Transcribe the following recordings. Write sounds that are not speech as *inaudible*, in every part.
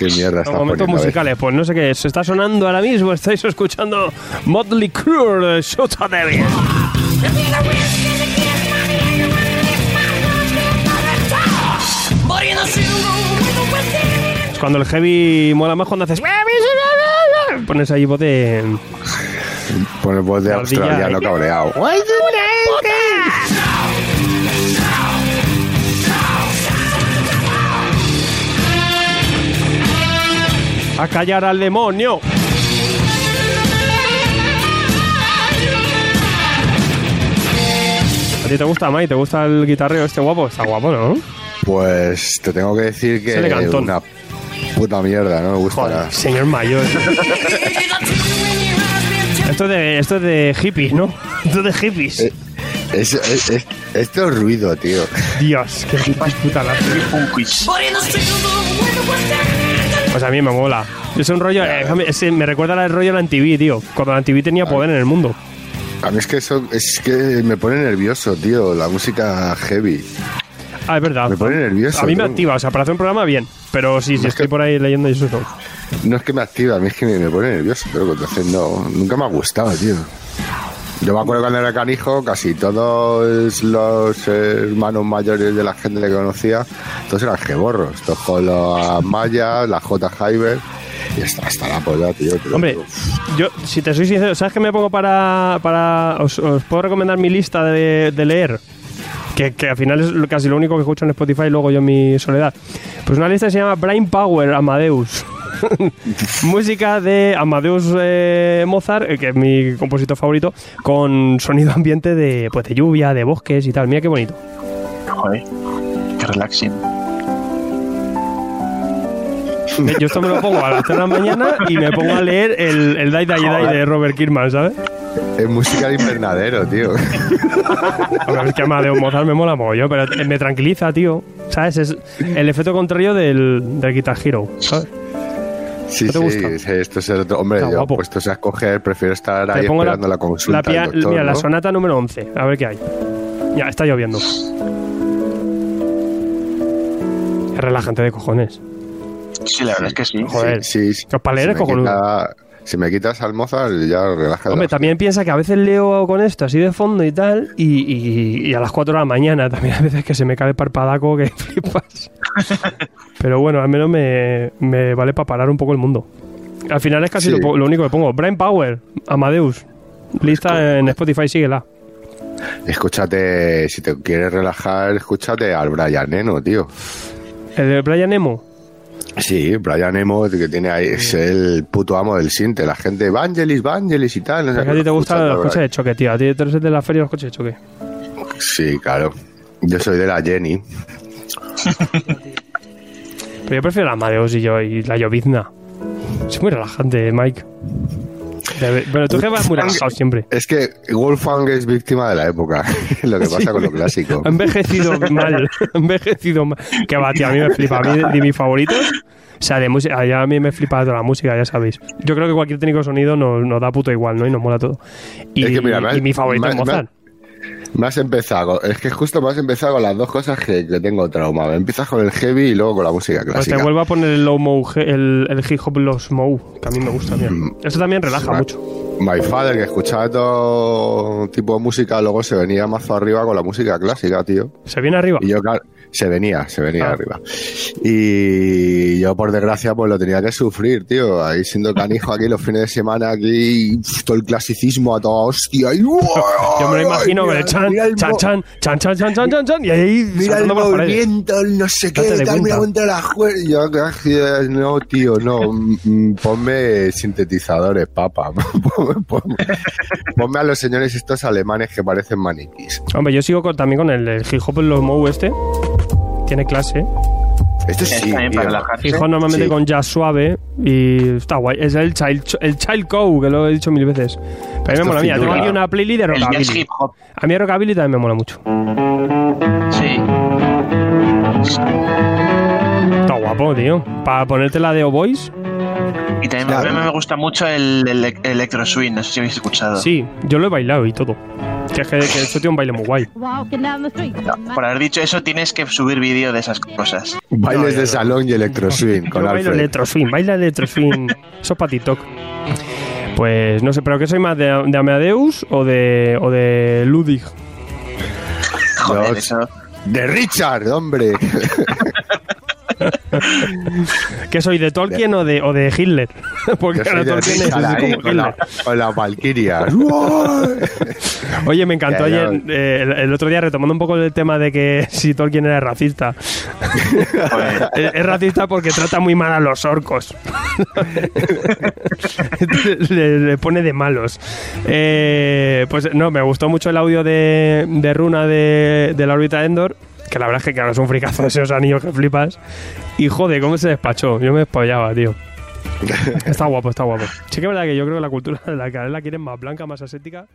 qué mierda está Momentos musicales, pues no sé qué, se está sonando ahora mismo, estáis escuchando Motley Crue Shoot Devil. Es cuando el heavy mola más cuando haces... Pones ahí voz de... Pone voz de Ardilla. australiano cabreado. A callar al demonio. ¿A ti te gusta, Mai? ¿Te gusta el guitarreo este guapo? Está guapo, ¿no? Pues te tengo que decir que Se le cantó. una puta mierda, no me gusta nada. Señor mayor. *laughs* esto, es de, esto es de hippies, ¿no? *laughs* Esto es de hippies. Eh. Es, es- es- esto es ruido, tío. Dios, qué puta la... Pues a mí me mola. Es un rollo... eh, es- me recuerda al rollo de la TV, tío. Cuando la TV tenía poder en el mundo. A mí es que eso es que me pone nervioso, tío, la música heavy. Ah, es verdad. Me pone nervioso. A mí me tío. activa, o sea, para hacer un programa bien. Pero sí, si Es estoy por ahí leyendo y eso no. No es que me activa, a mí es que me, me pone nervioso, pero entonces no, nunca me ha gustado, tío. Yo me acuerdo cuando era canijo, casi todos los hermanos mayores de la gente que conocía, todos eran geborros, todos con las mallas, la J. Hyber, y hasta, hasta la polla, tío. Hombre, yo, si te soy sincero, ¿sabes qué me pongo para. para os, os puedo recomendar mi lista de, de leer? Que, que al final es casi lo único que escucho en Spotify y luego yo en mi soledad. Pues una lista que se llama Brain Power Amadeus. *laughs* Música de Amadeus eh, Mozart, eh, que es mi compositor favorito, con sonido ambiente de, pues, de lluvia, de bosques y tal. Mira qué bonito. Joder, qué relaxing. Eh, Yo esto me lo pongo a las 3 de la mañana y me pongo a leer el, el Die Die Die de Robert Kirkman, ¿sabes? Es música de invernadero, tío. Hombre, es que Amadeus Mozart me mola mogollón, pero me tranquiliza, tío. ¿Sabes? Es el efecto contrario del, del Guitar Hero, ¿sabes? Sí, ¿No te sí, gusta? sí, esto es el otro. Hombre, Está yo guapo. puestos a escoger, prefiero estar ahí pongo esperando la, consulta. la pia- del doctor, mira, la ¿no? sonata número 11. A ver qué hay. Ya, está lloviendo. Es relajante de cojones. Sí, la verdad es que sí. Joder. Sí, sí. Los para leer si me cojonudo. quita- Si me quitas al Mozart, ya relaja. Hombre, también piensa que a veces leo con esto así de fondo y tal, y, y- y a las 4 de la mañana también a veces que se me cae el parpadaco que *laughs* flipas. Pero bueno, al menos me, me vale para parar un poco el mundo. Al final es casi Sí. lo, único que pongo. Brain Power, Amadeus. Lista en Spotify, síguela. Escúchate, si te quieres relajar, escúchate al Brian Eno, tío. El de Brian Emo. Sí, Brian Eno, que tiene ahí, es el puto amo del sinte. La gente, Evangelis, Evangelis y tal. no sé a ti te gustan los coches de choque, tío. A ti te eres de la feria de los coches de choque. Sí, claro. Yo soy de la Jenny. *laughs* Pero yo prefiero la Amadeus y yo y la llovizna. Es muy relajante, Mike. Pero tú que vas muy relajado siempre. Es que Wolfgang es víctima de la época. *laughs* lo que pasa con lo clásico. Ha envejecido mal. Ha envejecido mal. Que va, tío, a mí me flipa. A mí de, mis favoritos. O sea, de música. ya A mí me flipa toda la música, ya sabéis. Yo creo que cualquier técnico de sonido nos, nos da puto igual, ¿no? Y nos mola todo. Y, Es que mira, me- y mi favorito es Mozart. Me has empezado, es que justo me has empezado con las dos cosas que, que tengo trauma. Empiezas con el heavy y luego con la música Pues clásica. te vuelvo a poner el low mo, el, el hip hop los mo, que a mí me gusta bien. Mm. Eso también relaja mucho. My Father, que escuchaba todo tipo de música, luego se venía más arriba con la música clásica, tío. Se viene arriba. Y yo, claro, se venía, se venía Ah. arriba. Y yo, por desgracia, pues lo tenía que sufrir, tío. Ahí siendo canijo aquí los fines de semana, aquí todo el clasicismo a toda hostia. Y, Yo me lo imagino con el chan, el chan, chan, chan, chan, chan, chan, chan, chan, y ahí Mira el movimiento, el no sé qué, Date tal, mira contra la juez. Yo, gracias, no, tío, no. mm, Ponme sintetizadores, papa. *laughs* Ponme, ponme- ponme a los señores estos alemanes que parecen maniquís. Hombre, yo sigo con- también con el, el hip hop en los mo este. Tiene clase. Esto Es sí, hop normalmente Sí. con jazz suave y está guay. Es el child, el child co, que lo he dicho mil veces. Pero a mí me mola. Mira, tengo aquí una playlist de rockabilly. hip hop. A mí rockabilly también me mola mucho. Sí. Está guapo, tío. Para ponerte la de O Boys. Y también Claro. a mí me gusta mucho el, el electro swing, no sé si habéis escuchado. Sí, yo lo he bailado y todo. Que es que, que eso tiene un baile muy guay. Por haber dicho eso, tienes que subir vídeo de esas cosas. Bailes de salón y electroswing con Yo bailo Alfred. electroswing, baila electroswing. *laughs* Eso es para TikTok. Pues no sé, pero ¿qué soy más? ¿De, de Amadeus o de, o de Ludwig? Joder, Dios. eso. De Richard, hombre. *laughs* ¿Qué soy? ¿De Tolkien o de, o de Hitler? *laughs* Porque ahora Tolkien es así como con, la, Hitler. con las Valkyrias. *laughs* Oye, me encantó Ya, ya. ayer, eh, el, el otro día retomando un poco el tema de que *laughs* si Tolkien era racista. Es, es racista porque trata muy mal a los orcos. le, le pone de malos. Eh, pues no, me gustó mucho el audio de, de Runa de, de la órbita de Endor. Que la verdad es que claro, es un fricazo de esos anillos que flipas. Y joder, cómo se despachó. Yo me despollaba, tío. *laughs* Está guapo, está guapo. Sí que es verdad que yo creo que la cultura de la cadena la quieren más blanca, más ascética.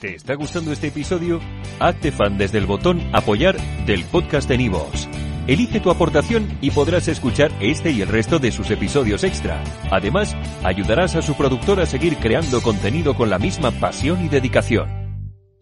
¿Te está gustando este episodio? Hazte fan desde el botón Apoyar del podcast de Nivos. Elige tu aportación y podrás escuchar este y el resto de sus episodios extra. Además, ayudarás a su productor a seguir creando contenido con la misma pasión y dedicación.